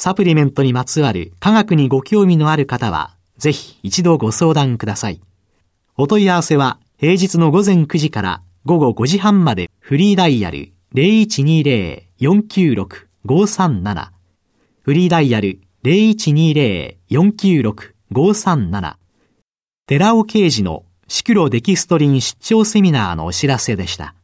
サプリメントにまつわる科学にご興味のある方は、ぜひ一度ご相談ください。お問い合わせは平日の午前9時から午後5時半までフリーダイヤル0120-496-537フリーダイヤル0120-496-537寺尾刑事のシクロデキストリン出張セミナーのお知らせでした。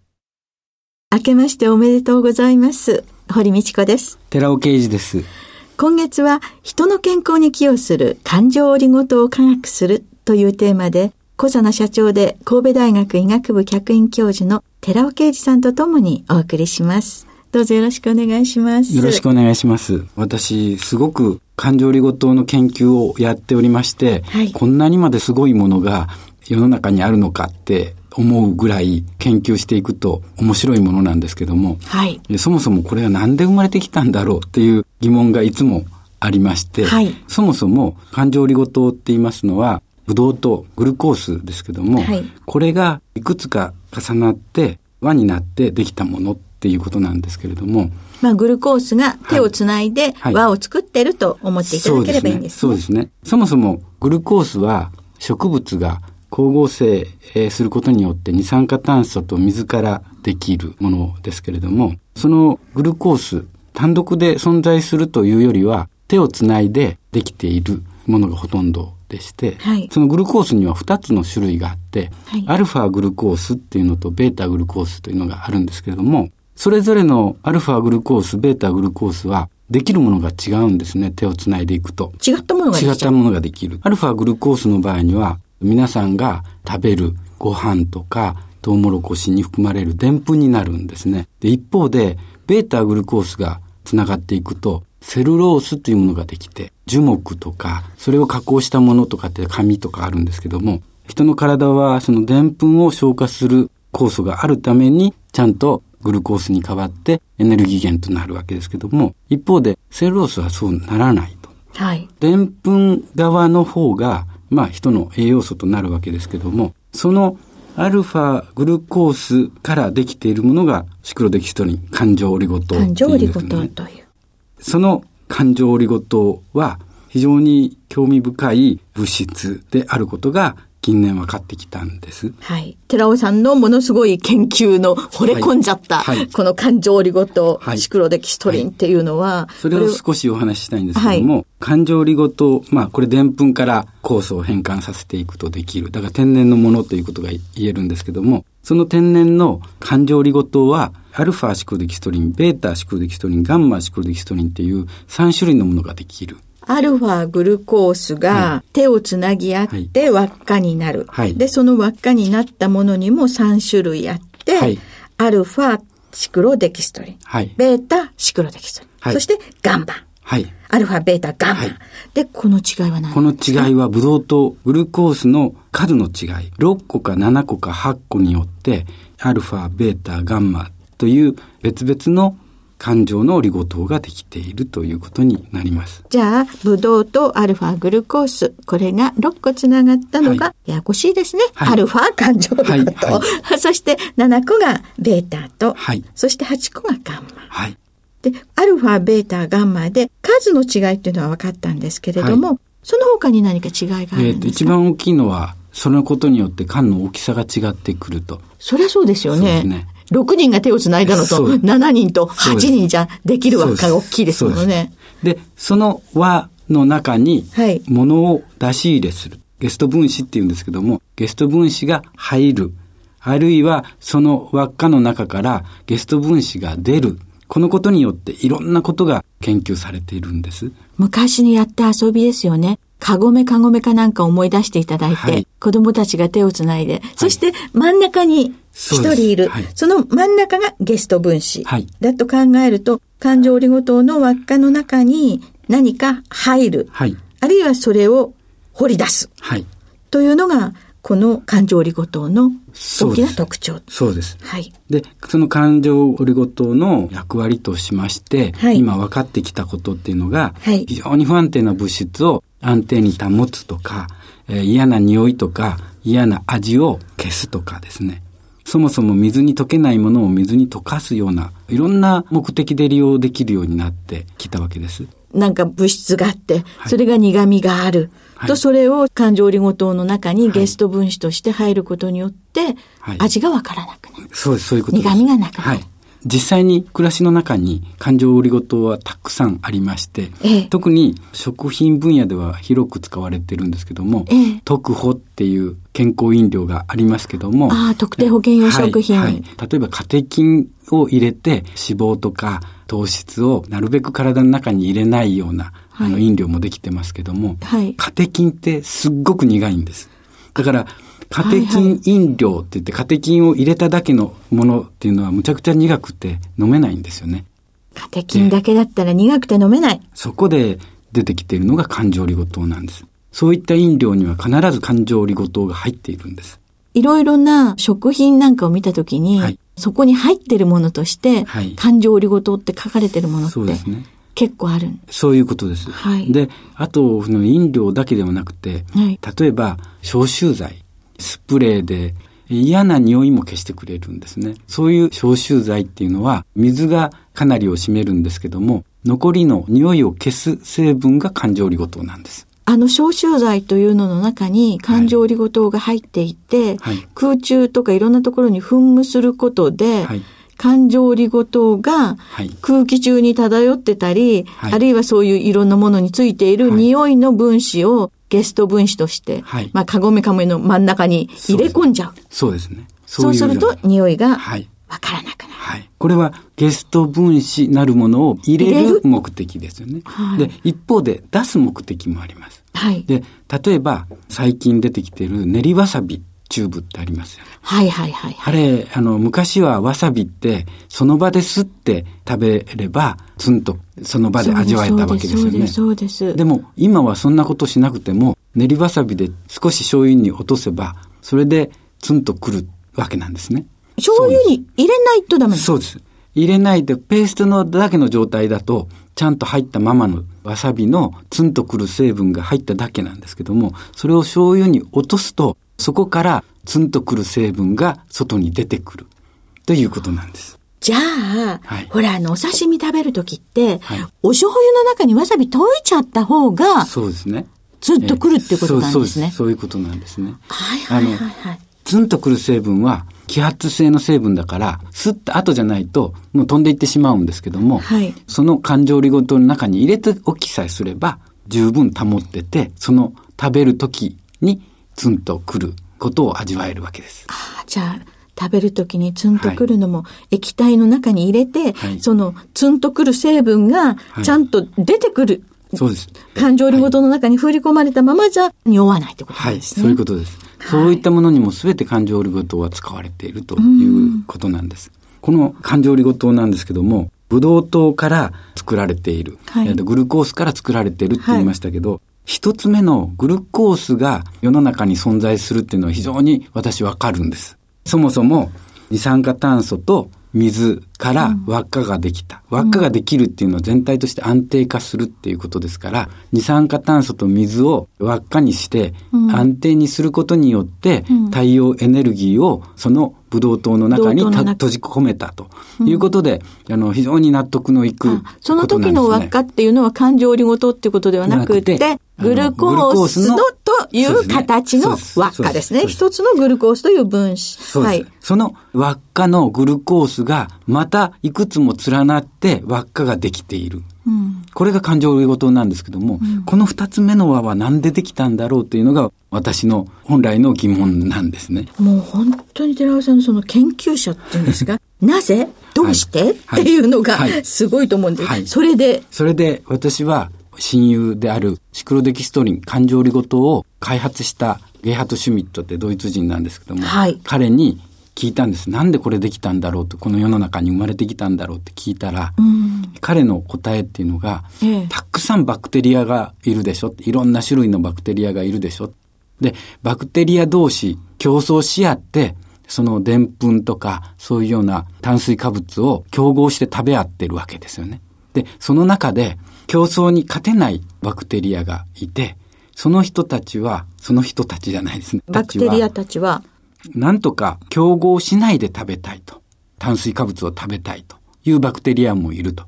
明けましておめでとうございます。堀道子です。寺尾刑事です。今月は人の健康に寄与する感情折りごとを科学するというテーマで小佐奈社長で神戸大学医学部客員教授の寺尾啓二さんとともにお送りします。どうぞよろしくお願いします。よろしくお願いします。私、すごく感情理ごとの研究をやっておりまして、はい、こんなにまですごいものが世の中にあるのかって思うぐらい研究していくと面白いものなんですけども、はい、そもそもこれは何で生まれてきたんだろうっていう疑問がいつもありまして、はい、そもそも感情理ごとって言いますのはブドウとグルコースですけども、はい、これがいくつか重なって輪になってできたものっていうことなんですけれども、まあ、グルコースが手をつないで輪を作ってると思っていただければいいんですね。そうですね。そもそもグルコースは植物が光合成することによって二酸化炭素と水からできるものですけれども、そのグルコース単独で存在するというよりは手をつないでできているものがほとんどでして、はい、そのグルコースには2つの種類があって、はい、アルファグルコースっていうのとベータグルコースというのがあるんですけれども、それぞれのアルファグルコース、ベータグルコースはできるものが違うんですね。手をつないでいくと。違ったものができる。違ったものができる。アルファグルコースの場合には、皆さんが食べるご飯とか、トウモロコシに含まれるでんぷんになるんですね。で、一方で、ベータグルコースがつながっていくと、セルロースというものができて、樹木とか、それを加工したものとかって紙とかあるんですけども、人の体はそのでんぷんを消化する酵素があるために、ちゃんとグルコースに変わってエネルギー源となるわけですけども、一方でセルロースはそうならないと。はい。でんぷん側の方が、まあ人の栄養素となるわけですけども、そのアルファグルコースからできているものがシクロデキストリン、感情オリゴ糖、ね、感情オリゴ糖という。その感情オリゴ糖は非常に興味深い物質であることが近年分かってきたんです。はい。寺尾さんのものすごい研究の惚れ込んじゃった、はいはい、この感情リゴ糖、はい、シクロデキストリンっていうのは、それを少しお話ししたいんですけども、感情リゴ糖、まあこれでんぷんから酵素を変換させていくとできる。だから天然のものということが言えるんですけども、その天然の感情リゴ糖は、アルファシクロデキストリン、ベータシクロデキストリン、ガンマシクロデキストリンっていう3種類のものができる。アルファグルコースが手をつなぎ合って輪っかになる。はい、で、その輪っかになったものにも3種類あって、はい、アルファシクロデキストリン、はい、ベータシクロデキストリン、そしてガンマ。はい。アルファ、ベータ、ガンマ。はい、で、この違いは何？この違いは、ブドウとグルコースの数の違い。6個か7個か8個によって、アルファ、ベータ、ガンマという別々の感情のオリゴ糖ができているということになります。じゃあ、ブドウとアルファグルコース、これが6個つながったのが、ややこしいですね。はい、アルファ感情オリゴ糖。はい、そして7個がベータと、はい、そして8個がガンマ。はい。で、アルファ、ベータ、ガンマで数の違いっていうのは分かったんですけれども、はい、その他に何か違いがあるんですか、えー、一番大きいのは、そのことによって缶の大きさが違ってくると。そりゃそうですよね。ね。6人が手をつないだのと、7人と8人じゃできる輪っかが大きいですもんね。でその輪の中に、物を出し入れする。ゲスト分子っていうんですけども、ゲスト分子が入る。あるいは、その輪っかの中からゲスト分子が出る。このことによっていろんなことが研究されているんです。昔にやった遊びですよね。かごめかごめかなんか思い出していただいて、はい、子供たちが手をつないで、はい、そして真ん中に一人いる。その真ん中がゲスト分子。だと考えると、感情折りごとの輪っかの中に何か入る。あるいはそれを掘り出す。というのが、この感情折りごとの大きな特徴。そうです。はい。で、その感情折りごとの役割としまして、はい、今分かってきたことっていうのが、はい、非常に不安定な物質を安定に保つとか、えー、嫌な匂いとか嫌な味を消すとかですね。そもそも水に溶けないものを水に溶かすような、いろんな目的で利用できるようになってきたわけです。なんか物質があって、それが苦味がある。はい、と、それを感情理ごとの中にゲスト分子として入ることによって、味がわからなくなる、そうです、そういうことです。苦味がなくなる。はい実際に暮らしの中に感情織りごとはたくさんありまして、ええ、特に食品分野では広く使われてるんですけども、え、特保っていう健康飲料がありますけども、ああ、特定保険用食品、はい、はい、例えばカテキンを入れて脂肪とか糖質をなるべく体の中に入れないような、あの飲料もできてますけども、はい、カテキンってすっごく苦いんです。だから、カテキン飲料って言って、カテキンを入れただけのものっていうのはむちゃくちゃ苦くて飲めないんですよね。カテキンだけだったら苦くて飲めない。そこで出てきているのが感情リゴ糖なんです。そういった飲料には必ず感情リゴ糖が入っているんです。いろいろな食品なんかを見たときに、はい、そこに入っているものとして、はい、感情リゴ糖って書かれているものって、そうですね。結構あるそういうことです。はい、で、あと、飲料だけではなくて、はい、例えば、消臭剤。スプレーで嫌な匂いも消してくれるんですね。そういう消臭剤っていうのは水がかなりを占めるんですけども、残りの匂いを消す成分が環状オリゴ糖なんです。あの消臭剤というのの中に環状オリゴ糖が入っていて、はい、空中とかいろんなところに噴霧することで、はい。環状オリゴ糖が空気中に漂ってたり、はい、あるいはそういういろんなものについている匂いの分子をゲスト分子として、はい、まあ、カゴメカメの真ん中に入れ込んじゃう。そうですね。そうすると、匂いがわからなくなる、はい。これはゲスト分子なるものを入れる目的ですよね。はい、で、一方で出す目的もあります。はい、で、例えば、最近出てきている練りわさびチューブってありますよね。はいはいはい、はい。あれ、あの、昔はわさびって、その場ですって食べれば、ツンとその場で味わえたわけですよね。そうです、そうです。でも、今はそんなことしなくても、練りわさびで少し醤油に落とせば、それでツンとくるわけなんですね。醤油に入れないとダメそうです。入れないで、ペーストのだけの状態だと、ちゃんと入ったままのわさびのツンとくる成分が入っただけなんですけども、それを醤油に落とすと、そこからツンとくる成分が外に出てくるということなんです。じゃあ、はい、ほら、あの、お刺身食べるときって、はい、お醤油の中にわさび溶いちゃった方が、そうですね。ツンとくるってことなんですね。そういうことなんですね。はいはいはい、はい。ツンとくる成分は、揮発性の成分だから、吸った後じゃないと、もう飛んでいってしまうんですけども、はい、その感情リゴ糖の中に入れておきさえすれば、十分保ってて、その食べるときにツンとくることを味わえるわけです。ああ、じゃあ、食べるときにツンとくるのも液体の中に入れて、はい、そのツンとくる成分がちゃんと出てくる。はい、そうです。感情理ごとの中に振り込まれたままじゃ匂わないってことですね。はい、そういうことです。そういったものにも全て感情理ごとは使われているということなんです。この感情理ごとなんですけども、ブドウ糖から作られている、はい、グルコースから作られているって言いましたけど、一つ目のグルコースが世の中に存在するっていうのは非常に私わかるんです。そもそも二酸化炭素と水から輪っかができた。輪っかができるっていうのは全体として安定化するっていうことですから、二酸化炭素と水を輪っかにして安定にすることによって、太陽エネルギーをそのブドウ糖の中に閉じ込めたということで、うん、あの、非常に納得のいく、ね、その時の輪っかっていうのは感情リゴ糖っていうことではなくて、グルコースのという形の輪っかですね。一つのグルコースという分子。はい。その輪っかのグルコースがまたいくつも連なって輪っかができている。うん、これが感情ごとなんですけども、うん、この二つ目の輪は何でできたんだろうというのが私の本来の疑問なんですね。もう本当に寺尾さんのその研究者っていうんですか、なぜ？どうして、はい、っていうのがすごいと思うんです。はい、それで。それで私は親友であるシクロデキストリン感情理ごとを開発したゲイハト・シュミットってドイツ人なんですけども、はい、彼に聞いたんです。なんでこれできたんだろうと、この世の中に生まれてきたんだろうって聞いたら、うん、彼の答えっていうのが、ええ、たくさんバクテリアがいるでしょ。いろんな種類のバクテリアがいるでしょ。で、バクテリア同士競争し合って、そのでんぷんとか、そういうような炭水化物を競合して食べ合ってるわけですよね。で、その中で競争に勝てないバクテリアがいて、その人たちは、その人たちじゃないですね。バクテリアたちは、なんとか競合しないで食べたいと。炭水化物を食べたいというバクテリアもいると。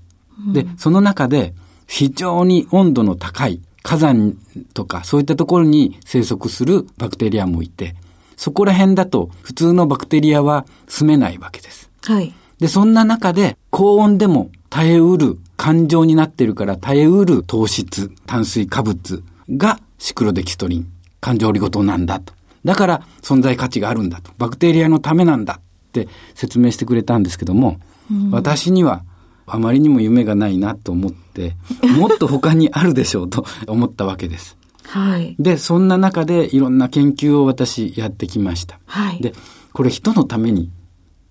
で、その中で非常に温度の高い火山とかそういったところに生息するバクテリアもいて、そこら辺だと普通のバクテリアは住めないわけです。はい。で、そんな中で高温でも耐えうる感情になってるから耐えうる糖質、炭水化物がシクロデキストリン、感情リゴ糖なんだと。だから存在価値があるんだと。バクテリアのためなんだって説明してくれたんですけども、うん、私にはあまりにも夢がないなと思って、もっと他にあるでしょうと 思ったわけです。はい。で、そんな中でいろんな研究を私やってきました。はい。で、これ人のために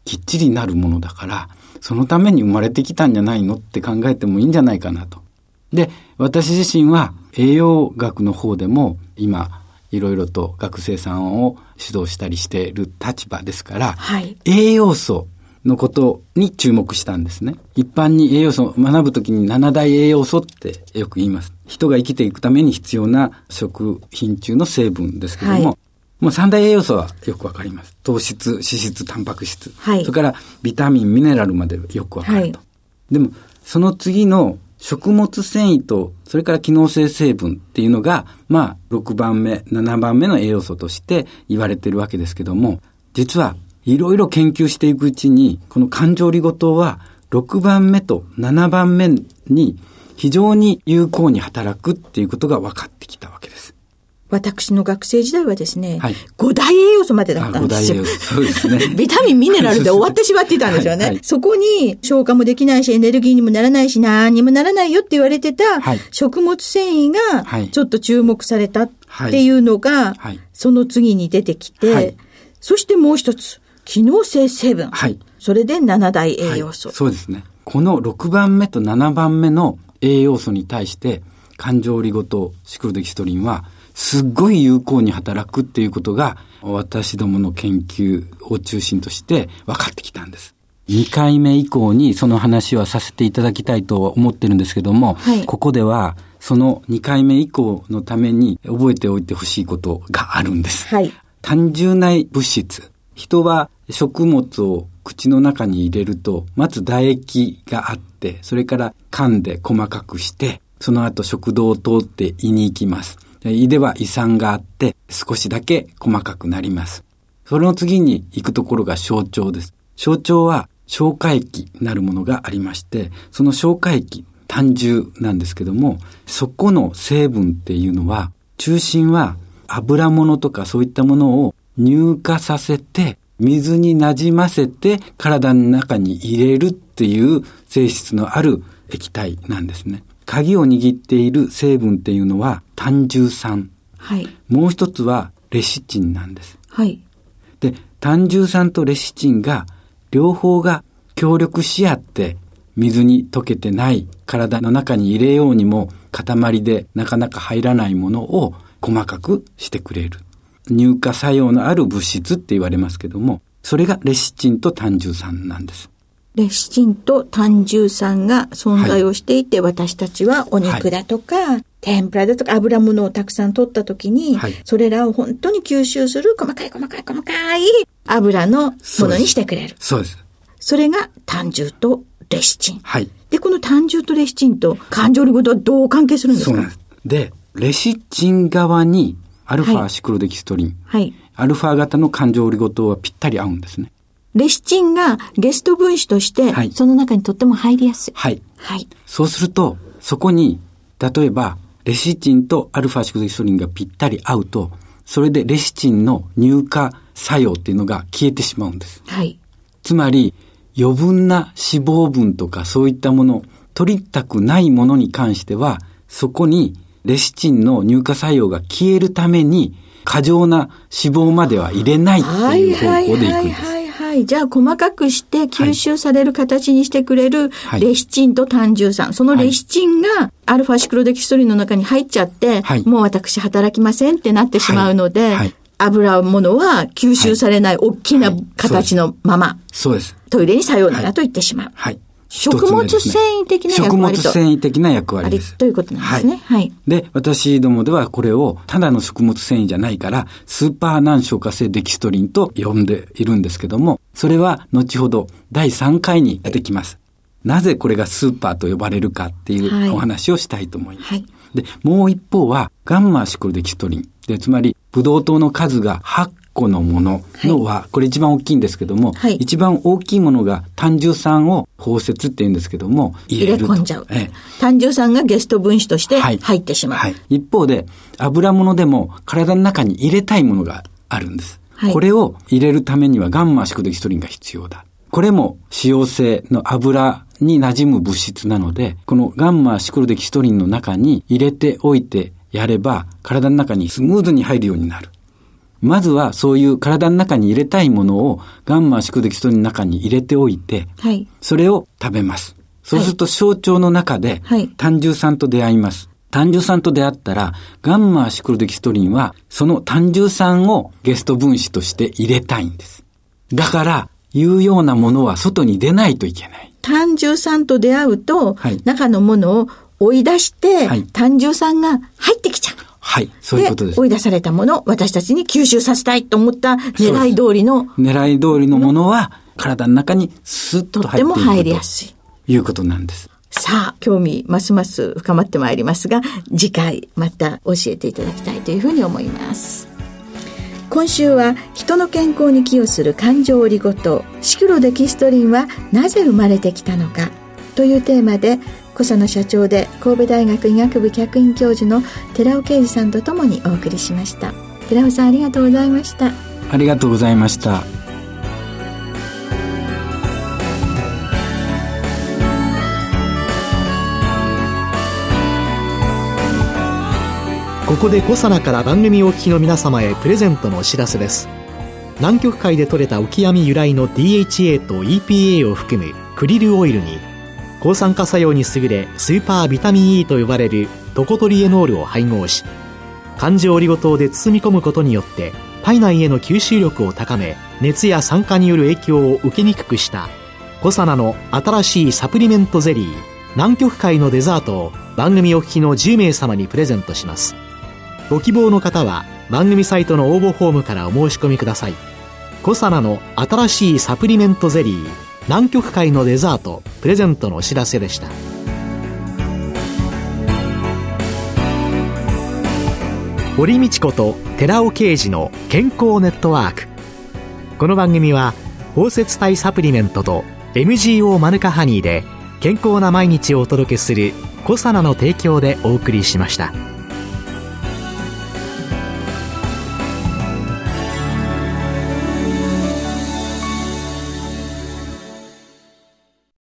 きっちりなるものだから、そのために生まれてきたんじゃないのって考えてもいいんじゃないかなと。で、私自身は栄養学の方でも今、いろいろと学生さんを指導したりしている立場ですから、はい、栄養素のことに注目したんですね。一般に栄養素を学ぶときに七大栄養素ってよく言います。人が生きていくために必要な食品中の成分ですけども、はい、もう三大栄養素はよくわかります。糖質、脂質、タンパク質。はい、それからビタミン、ミネラルまでよくわかると。でも、その次の食物繊維と、それから機能性成分っていうのが、まあ、6番目、7番目の栄養素として言われてるわけですけども、実はいろいろ研究していくうちに、この感情リゴ糖は6番目と7番目に非常に有効に働くっていうことが分かってきたわけです。私の学生時代はですね、はい、5大栄養素までだったんですよ。そうですね。ビタミン、ミネラルで終わってしまっていたんですよね。はいはい、そこに消化もできないし、エネルギーにもならないし、何にもならないよって言われてた、食物繊維がちょっと注目されたっていうのが、その次に出てきて、そしてもう一つ、機能性成分。それで7大栄養素、そうですね。この6番目と7番目の栄養素に対して、環状リゴ糖、シクロデキストリンは、すっごい有効に働くっていうことが、私どもの研究を中心として分かってきたんです。2回目以降にその話はさせていただきたいと思ってるんですけども、はい、ここではその2回目以降のために覚えておいてほしいことがあるんです。はい、単純な物質。人は食物を口の中に入れると、まず唾液があって、それから噛んで細かくして、その後食道を通って胃に行きます。胃では胃酸があって少しだけ細かくなります。その次に行くところが小腸です。小腸は消化液なるものがありまして、その消化液、単純なんですけども、そこの成分っていうのは、中心は油物とかそういったものを乳化させて、水になじませて体の中に入れるっていう性質のある液体なんですね。鍵を握っている成分っていうのは単重酸。はい。もう一つはレシチンなんです。はい。で、単重酸とレシチンが両方が協力し合って水に溶けてない体の中に入れようにも塊でなかなか入らないものを細かくしてくれる。乳化作用のある物質って言われますけども、それがレシチンと単重酸なんです。レシチンと単重酸が存在をしていて、はい、私たちはお肉だとか、はい、天ぷらだとか油物をたくさん取った時に、はい、それらを本当に吸収する細かい細かい細かい油のものにしてくれる。そうです。それが単重とレシチン。はい。で、この単重とレシチンと感情リとはどう関係するんですか？そうなんです。で、レシチン側にアルファシクロデキストリン。はい。アルファ型の感情オリゴ糖はぴったり合うんですね。レシチンがゲスト分子として、はい、その中にとっても入りやすい。はい。はい。そうすると、そこに、例えば、レシチンとアルファシクロデキストリンがぴったり合うと、それでレシチンの乳化作用っていうのが消えてしまうんです。はい。つまり、余分な脂肪分とかそういったもの、取りたくないものに関しては、そこにレシチンの乳化作用が消えるために、過剰な脂肪までは入れないっていう方向でいくんです。はいはい。じゃあ、細かくして吸収される形にしてくれるレシチンと単重酸。そのレシチンがアルファシクロデキストリンの中に入っちゃって、はい、もう私働きませんってなってしまうので、はい、油物は吸収されない大きな形のまま、そうです。トイレに作用だなと言ってしまう。はい。食物繊維的な役割と。食物繊維的な役割です。ということなんですね。はい。はい、で、私どもではこれをただの食物繊維じゃないから、スーパー難消化性デキストリンと呼んでいるんですけども、それは後ほど第3回に出てきます。なぜこれがスーパーと呼ばれるかっていうお話をしたいと思います。はい、で、もう一方は、ガンマシクロデキストリン。で、つまり、ブドウ糖の数が8個のもののは、はい、これ一番大きいんですけども、はい、一番大きいものが単重酸を包摂って言うんですけども、入れ込んじゃう。ええ、単重酸がゲスト分子として入ってしまう。はい、一方で、油物でも体の中に入れたいものがあるんです。これを入れるためにはガンマシクデキストリンが必要だ。これも使用性の油に馴染む物質なので、このガンマシクロデキストリンの中に入れておいてやれば、体の中にスムーズに入るようになる。まずはそういう体の中に入れたいものをガンマ宿敵ストの中に入れておいて、はい、それを食べます。そうすると小腸の中で単重酸と出会います。単重酸と出会ったら、ガンマシクロデキストリンは、その単重酸をゲスト分子として入れたいんです。だから、いうようなものは外に出ないといけない。単重酸と出会うと、はい、中のものを追い出して、はい、単重酸が入ってきちゃう。はい、そういうことです。追い出されたもの、私たちに吸収させたいと思った狙い通りの。狙い通りのものは、体の中にスッと入っていると。とても入りやすい。いうことなんです。さあ、興味ますます深まってまいりますが、次回また教えていただきたいというふうに思います。今週は人の健康に寄与する感情オリゴ糖シクロデキストリンはなぜ生まれてきたのかというテーマで小佐野社長で神戸大学医学部客員教授の寺尾啓二さんとともにお送りしました。寺尾さんありがとうございました。ありがとうございました。ここで小佐奈から番組お聞きの皆様へプレゼントのお知らせです。南極海で採れたオキアミ由来の DHA と EPA を含むクリルオイルに抗酸化作用に優れスーパービタミン E と呼ばれるトコトリエノールを配合し環状オリゴ糖で包み込むことによって体内への吸収力を高め熱や酸化による影響を受けにくくしたコサナの新しいサプリメントゼリー南極海のデザートを番組お聞きの10名様にプレゼントします。ご希望の方は番組サイトの応募フォームからお申し込みください。コサナの新しいサプリメントゼリー。南極海のデザートプレゼントのお知らせでした堀道子と寺尾啓二の健康ネットワークこの番組は包摂体サプリメントと MGO マヌカハニーで健康な毎日をお届けするコサナの提供でお送りしました。